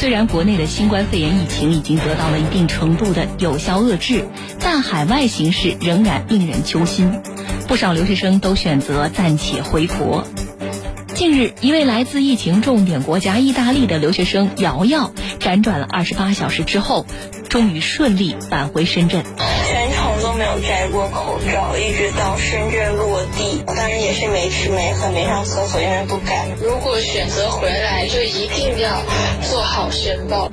虽然国内的新冠肺炎疫情已经得到了一定程度的有效遏制，但海外形势仍然令人揪心，不少留学生都选择暂且回国。近日，一位来自疫情重点国家意大利的留学生瑶瑶，辗转了二十八小时之后，终于顺利返回深圳。没有摘过口罩，一直到深圳落地，当然也是没吃没喝没上厕所，因为不敢。如果选择回来，就一定要做好申报。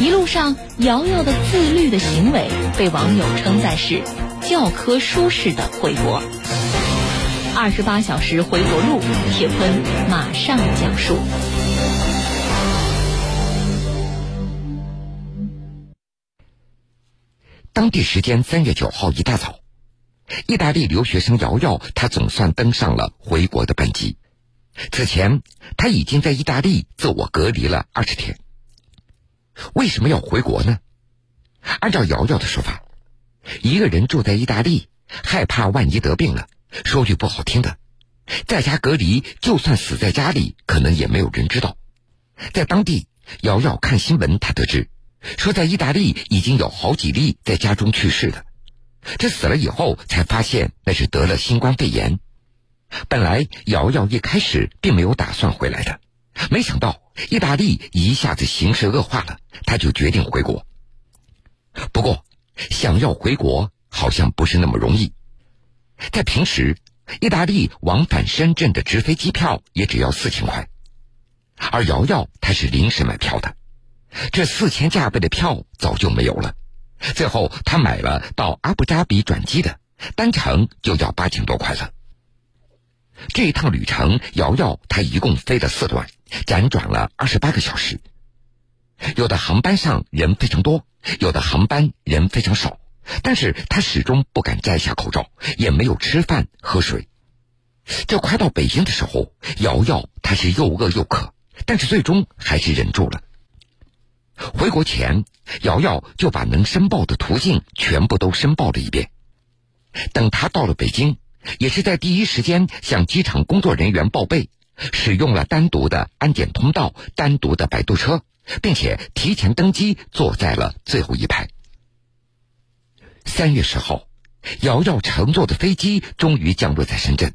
一路上，瑶瑶的自律的行为被网友称赞是教科书式的回国。二十八小时回国路，铁坤马上讲述。当地时间三月九号一大早，意大利留学生瑶瑶，她总算登上了回国的班机。此前，她已经在意大利自我隔离了二十天。为什么要回国呢？按照瑶瑶的说法，一个人住在意大利，害怕万一得病了。说句不好听的，在家隔离，就算死在家里，可能也没有人知道。在当地，瑶瑶看新闻，她得知，说在意大利已经有好几例在家中去世的，这死了以后才发现那是得了新冠肺炎。本来瑶瑶一开始并没有打算回来的，没想到意大利一下子形势恶化了，她就决定回国。不过，想要回国好像不是那么容易。在平时，意大利往返深圳的直飞机票也只要四千块，而瑶瑶她是临时买票的，这四千价位的票早就没有了。最后，他买了到阿布扎比转机的，单程就要八千多块了。这一趟旅程，瑶瑶她一共飞了四段，辗转了二十八个小时。有的航班上人非常多，有的航班人非常少。但是他始终不敢摘下口罩，也没有吃饭喝水。这快到北京的时候，瑶瑶她是又饿又渴，但是最终还是忍住了。回国前，瑶瑶就把能申报的途径全部都申报了一遍。等他到了北京，也是在第一时间向机场工作人员报备，使用了单独的安检通道、单独的摆渡车，并且提前登机，坐在了最后一排。三月十号，瑶瑶乘坐的飞机终于降落在深圳，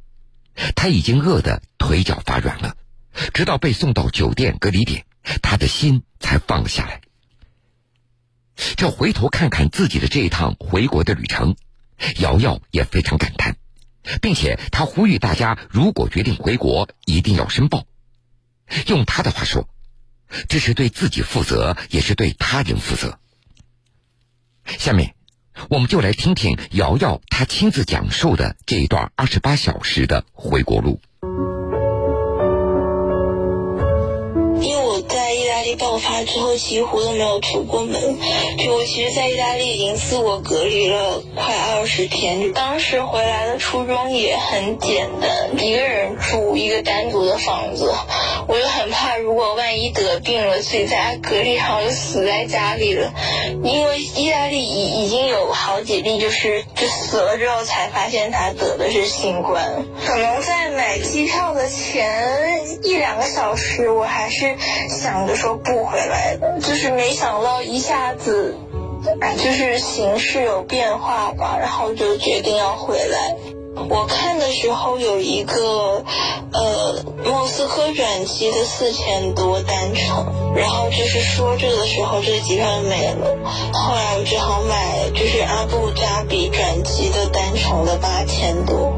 她已经饿得腿脚发软了，直到被送到酒店隔离点，他的心才放了下来。这回头看看自己的这一趟回国的旅程，瑶瑶也非常感叹，并且她呼吁大家，如果决定回国，一定要申报。用她的话说，这是对自己负责，也是对他人负责。下面。我们就来听听瑶瑶她亲自讲述的这一段二十八小时的回国路。爆发之后几乎都没有出过门，就我其实，在意大利已经自我隔离了快二十天。当时回来的初衷也很简单，一个人住一个单独的房子，我就很怕，如果万一得病了，自己在家隔离好就死在家里了。因为意大利已已经有好几例，就是就死了之后才发现他得的是新冠。可能在买机票的前一两个小时，我还是想着说。不回来的，就是没想到一下子，就是形势有变化吧，然后就决定要回来。我看的时候有一个，呃，莫斯科转机的四千多单程，然后就是说这个时候这个机票就没了，后来我只好买就是阿布扎比转机的单程的八千多。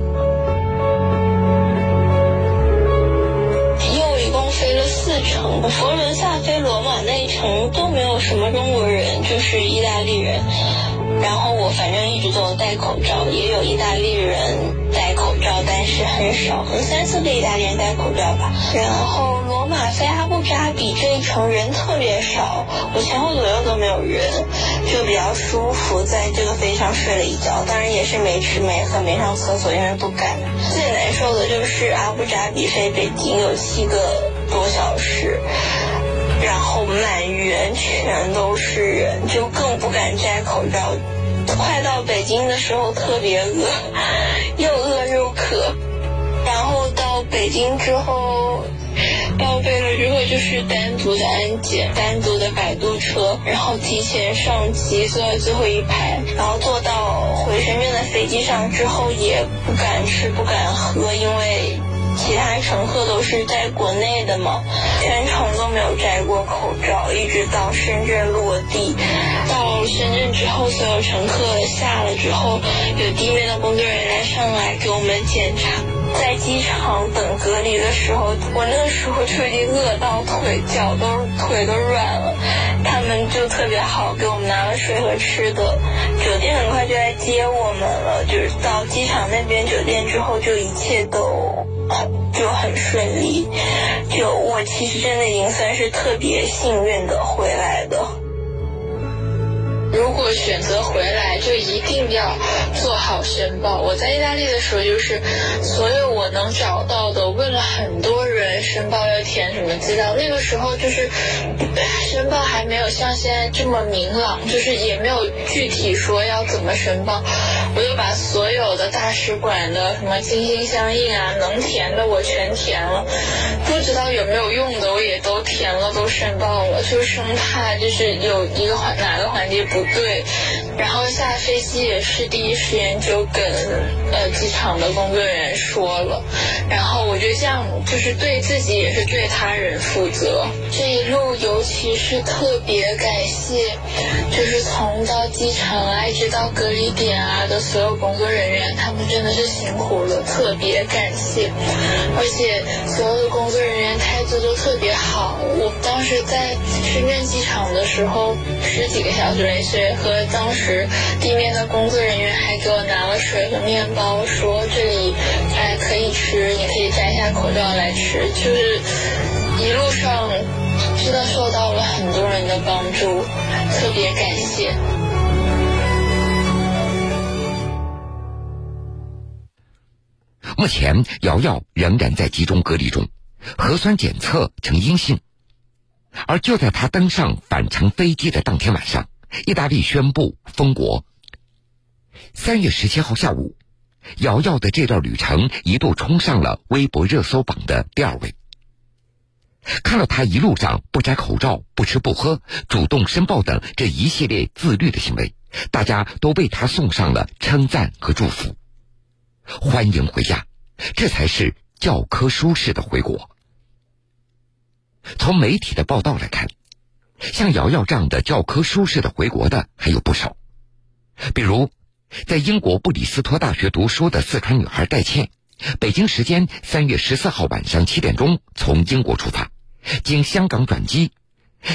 又一共飞了四程佛罗伦萨飞罗马那一程都没有什么中国人，是意大利人。然后我反正一直都有戴口罩，也有意大利人戴口罩，但是很少，可能三四个意大利人戴口罩吧。然后罗马飞阿布扎比这一程人特别少，我前后左右都没有人，就比较舒服，在这个飞机上睡了一觉。当然也是没吃没喝没上厕所，因为不敢。最难受的就是阿布扎比飞北京有七个。多小时，然后满员全都是人，就更不敢摘口罩。快到北京的时候特别饿，又饿又渴。然后到北京之后，报备了之后就是单独的安检，单独的摆渡车，然后提前上机，坐在最后一排，然后坐到回深圳的飞机上之后，也不敢吃，不敢喝，因为。其他乘客都是在国内的嘛，全程都没有摘过口罩，一直到深圳落地。到深圳之后，所有乘客下了之后，有地面的工作人员上来给我们检查。在机场等隔离的时候，我那个时候就已经饿到腿脚都腿都软了，们就特别好，给我们拿了水和吃的。酒店很快就来接我们了，就是到机场那边酒店之后，就一切都。就很顺利，就我其实真的已经算是特别幸运的回来了。如果选择回来，就一定要做好申报。我在意大利的时候，就是所有我能找到的，问了很多人申报要填什么资料。那个时候就是申报还没有像现在这么明朗，就是也没有具体说要怎么申报。我就把所有的大使馆的什么心心相印啊，能填的我全填了，不知道有没有用的我也都填了，都申报了，就生怕就是有一个环哪个环节不。对，然后下飞机也是第一时间就跟呃机场的工作人员说了，然后我觉得这样就是对自己也是对他人负责。这一路尤其是特别感谢，就是从到机场啊一直到隔离点啊的所有工作人员，他们真的是辛苦了，特别感谢。而且所有的工作人员态度都特别好。我当时在深圳机场的时候，十几个小时没睡。和当时地面的工作人员还给我拿了水和面包，说这里哎可以吃，你可以摘下口罩来吃。就是一路上真的受到了很多人的帮助，特别感谢。目前，瑶瑶仍然在集中隔离中，核酸检测呈阴性。而就在她登上返程飞机的当天晚上。意大利宣布封国。三月十七号下午，瑶瑶的这段旅程一度冲上了微博热搜榜的第二位。看了她一路上不摘口罩、不吃不喝、主动申报等这一系列自律的行为，大家都为她送上了称赞和祝福。欢迎回家，这才是教科书式的回国。从媒体的报道来看。像瑶瑶这样的教科书式的回国的还有不少，比如在英国布里斯托大学读书的四川女孩戴倩，北京时间三月十四号晚上七点钟从英国出发，经香港转机，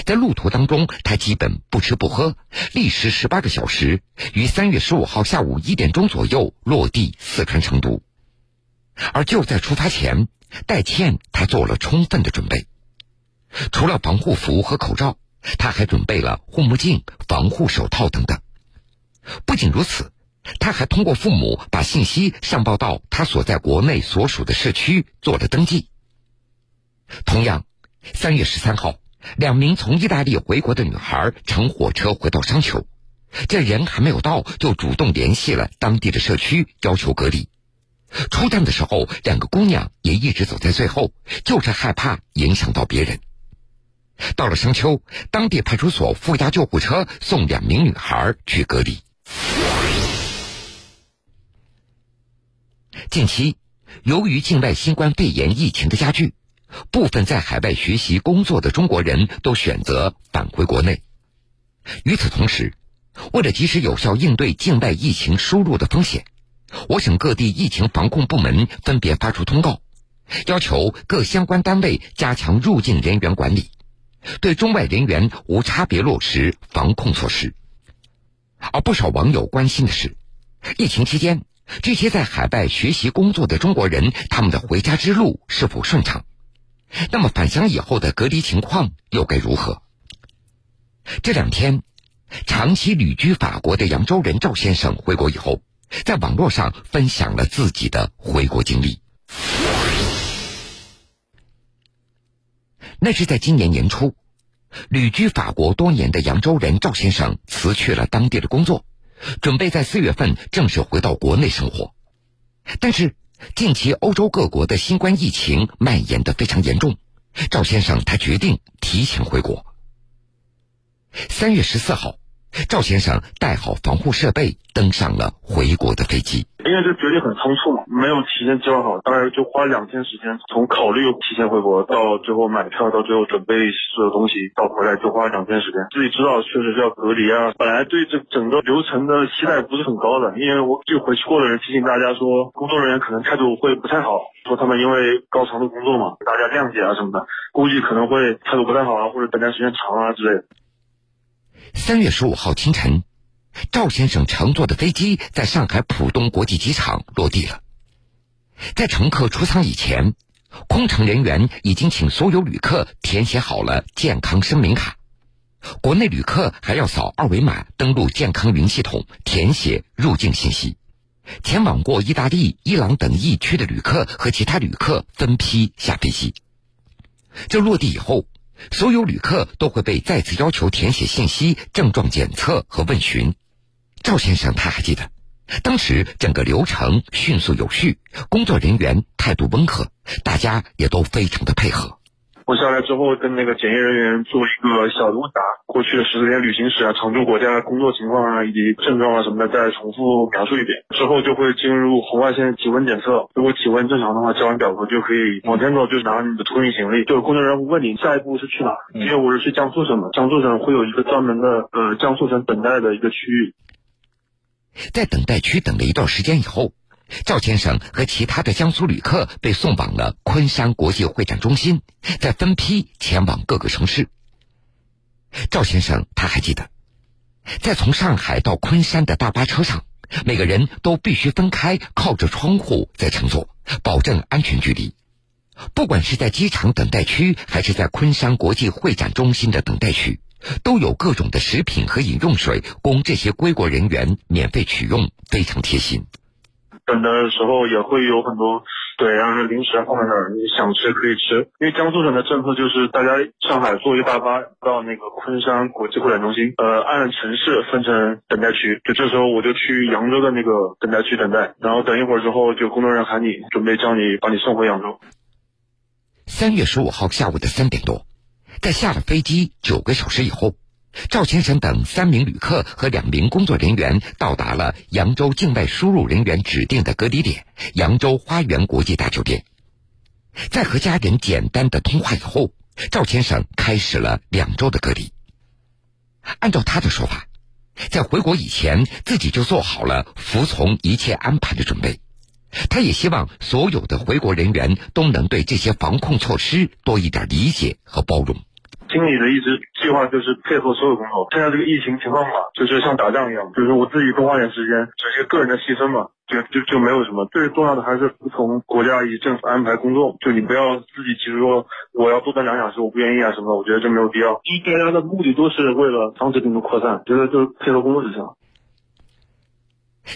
在路途当中她基本不吃不喝，历时十八个小时，于三月十五号下午一点钟左右落地四川成都。而就在出发前，戴倩她做了充分的准备，除了防护服和口罩。她还准备了护目镜、防护手套等等。不仅如此，他还通过父母把信息上报到他所在国内所属的社区做了登记。同样，三月十三号，两名从意大利回国的女孩乘火车回到商丘，这人还没有到，就主动联系了当地的社区，要求隔离。出站的时候，两个姑娘也一直走在最后，就是害怕影响到别人。到了商丘，当地派出所附加救护车送两名女孩去隔离。近期，由于境外新冠肺炎疫情的加剧，部分在海外学习工作的中国人都选择返回国内。与此同时，为了及时有效应对境外疫情输入的风险，我省各地疫情防控部门分别发出通告，要求各相关单位加强入境人员管理。对中外人员无差别落实防控措施，而不少网友关心的是，疫情期间这些在海外学习工作的中国人，他们的回家之路是否顺畅？那么返乡以后的隔离情况又该如何？这两天，长期旅居法国的扬州人赵先生回国以后，在网络上分享了自己的回国经历。那是在今年年初，旅居法国多年的扬州人赵先生辞去了当地的工作，准备在四月份正式回到国内生活。但是，近期欧洲各国的新冠疫情蔓延的非常严重，赵先生他决定提前回国。三月十四号。赵先生带好防护设备，登上了回国的飞机。因为这决定很仓促嘛，没有提前计划好，大概就花两天时间，从考虑提前回国到最后买票，到最后准备所有东西，到回来就花了两天时间。自己知道确实是要隔离啊，本来对这整个流程的期待不是很高的，因为我就回去过的人提醒大家说，工作人员可能态度会不太好，说他们因为高强度工作嘛，大家谅解啊什么的，估计可能会态度不太好啊，或者等待时间长啊之类的。三月十五号清晨，赵先生乘坐的飞机在上海浦东国际机场落地了。在乘客出舱以前，空乘人员已经请所有旅客填写好了健康声明卡。国内旅客还要扫二维码登录健康云系统，填写入境信息。前往过意大利、伊朗等疫区的旅客和其他旅客分批下飞机。这落地以后。所有旅客都会被再次要求填写信息、症状检测和问询。赵先生他还记得，当时整个流程迅速有序，工作人员态度温和，大家也都非常的配合。我下来之后，跟那个检验人员做一个小的问答，过去的十四天旅行史啊、常驻国家工作情况啊，以及症状啊什么的，再重复描述一遍。之后就会进入红外线体温检测，如果体温正常的话，交完表格就可以往前走，就拿你的托运行李。就工作人员会问你下一步是去哪，因为我是去江苏省的，江苏省会有一个专门的呃江苏省等待的一个区域。在等待区等了一段时间以后。赵先生和其他的江苏旅客被送往了昆山国际会展中心，再分批前往各个城市。赵先生他还记得，在从上海到昆山的大巴车上，每个人都必须分开，靠着窗户在乘坐，保证安全距离。不管是在机场等待区，还是在昆山国际会展中心的等待区，都有各种的食品和饮用水供这些归国人员免费取用，非常贴心。等的时候也会有很多对，然后、零食放在那儿，你想吃可以吃。因为江苏省的政策就是，大家上海坐一大巴到那个昆山国际会展中心，呃，按城市分成等待区。就这时候我就去扬州的那个等待区等待，然后等一会儿之后，就工作人员喊你，准备叫你把你送回扬州。三月十五号下午的三点多，在下了飞机九个小时以后。赵先生等三名旅客和两名工作人员到达了扬州境外输入人员指定的隔离点——扬州花园国际大酒店。在和家人简单的通话以后，赵先生开始了两周的隔离。按照他的说法，在回国以前，自己就做好了服从一切安排的准备。他也希望所有的回国人员都能对这些防控措施多一点理解和包容。心里的一直计划就是配合所有工作。现在这个疫情情况嘛，就是像打仗一样，就是我自己多花点时间，这些个人的牺牲嘛，就就就没有什么。最重要的还是服从国家以及政府安排工作。就你不要自己其实说我要多等两小时，我不愿意啊什么的，我觉得这没有必要。因为大家的目的都是为了防止病毒扩散，觉得就是配合工作就行。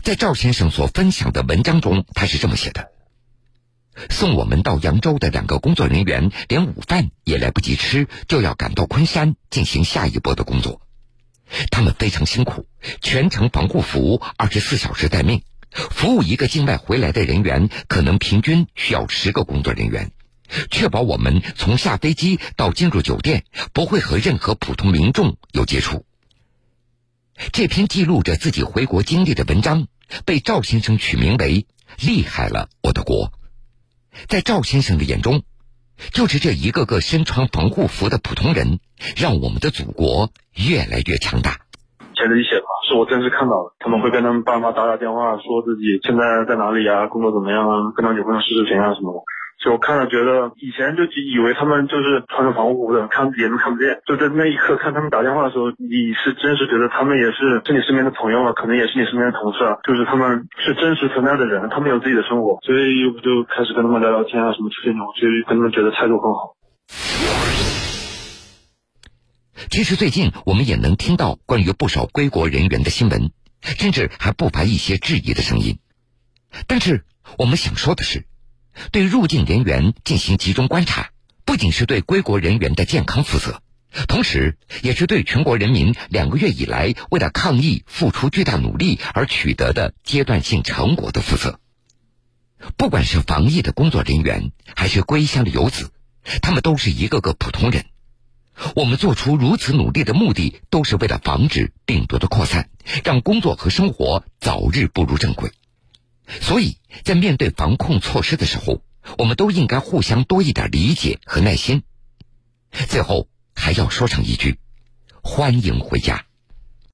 在赵先生所分享的文章中，他是这么写的。送我们到扬州的两个工作人员，连午饭也来不及吃，就要赶到昆山进行下一波的工作。他们非常辛苦，全程防护服，二十四小时待命，服务一个境外回来的人员，可能平均需要十个工作人员，确保我们从下飞机到进入酒店不会和任何普通民众有接触。这篇记录着自己回国经历的文章，被赵先生取名为《厉害了我的国》。在赵先生的眼中，就是这一个个身穿防护服的普通人，让我们的祖国越来越强大。写的一写吧，是我真实看到的。他们会跟他们爸妈打打电话，说自己现在在哪里啊，工作怎么样啊，跟他女朋友视视频啊什么的。就看了，觉得以前就以为他们就是穿着防护服的，看眼睛看不见。就在那一刻看他们打电话的时候，你是真实觉得他们也是是你身边的朋友啊，可能也是你身边的同事啊，就是他们是真实存在的人，他们有自己的生活，所以又就开始跟他们聊聊天啊，什么吹吹牛，所以跟他们觉得态度很好。其实最近我们也能听到关于不少归国人员的新闻，甚至还不乏一些质疑的声音。但是我们想说的是。对入境人员进行集中观察，不仅是对归国人员的健康负责，同时也是对全国人民两个月以来为了抗疫付出巨大努力而取得的阶段性成果的负责。不管是防疫的工作人员，还是归乡的游子，他们都是一个个普通人。我们做出如此努力的目的，都是为了防止病毒的扩散，让工作和生活早日步入正轨。所以在面对防控措施的时候，我们都应该互相多一点理解和耐心。最后还要说上一句：欢迎回家。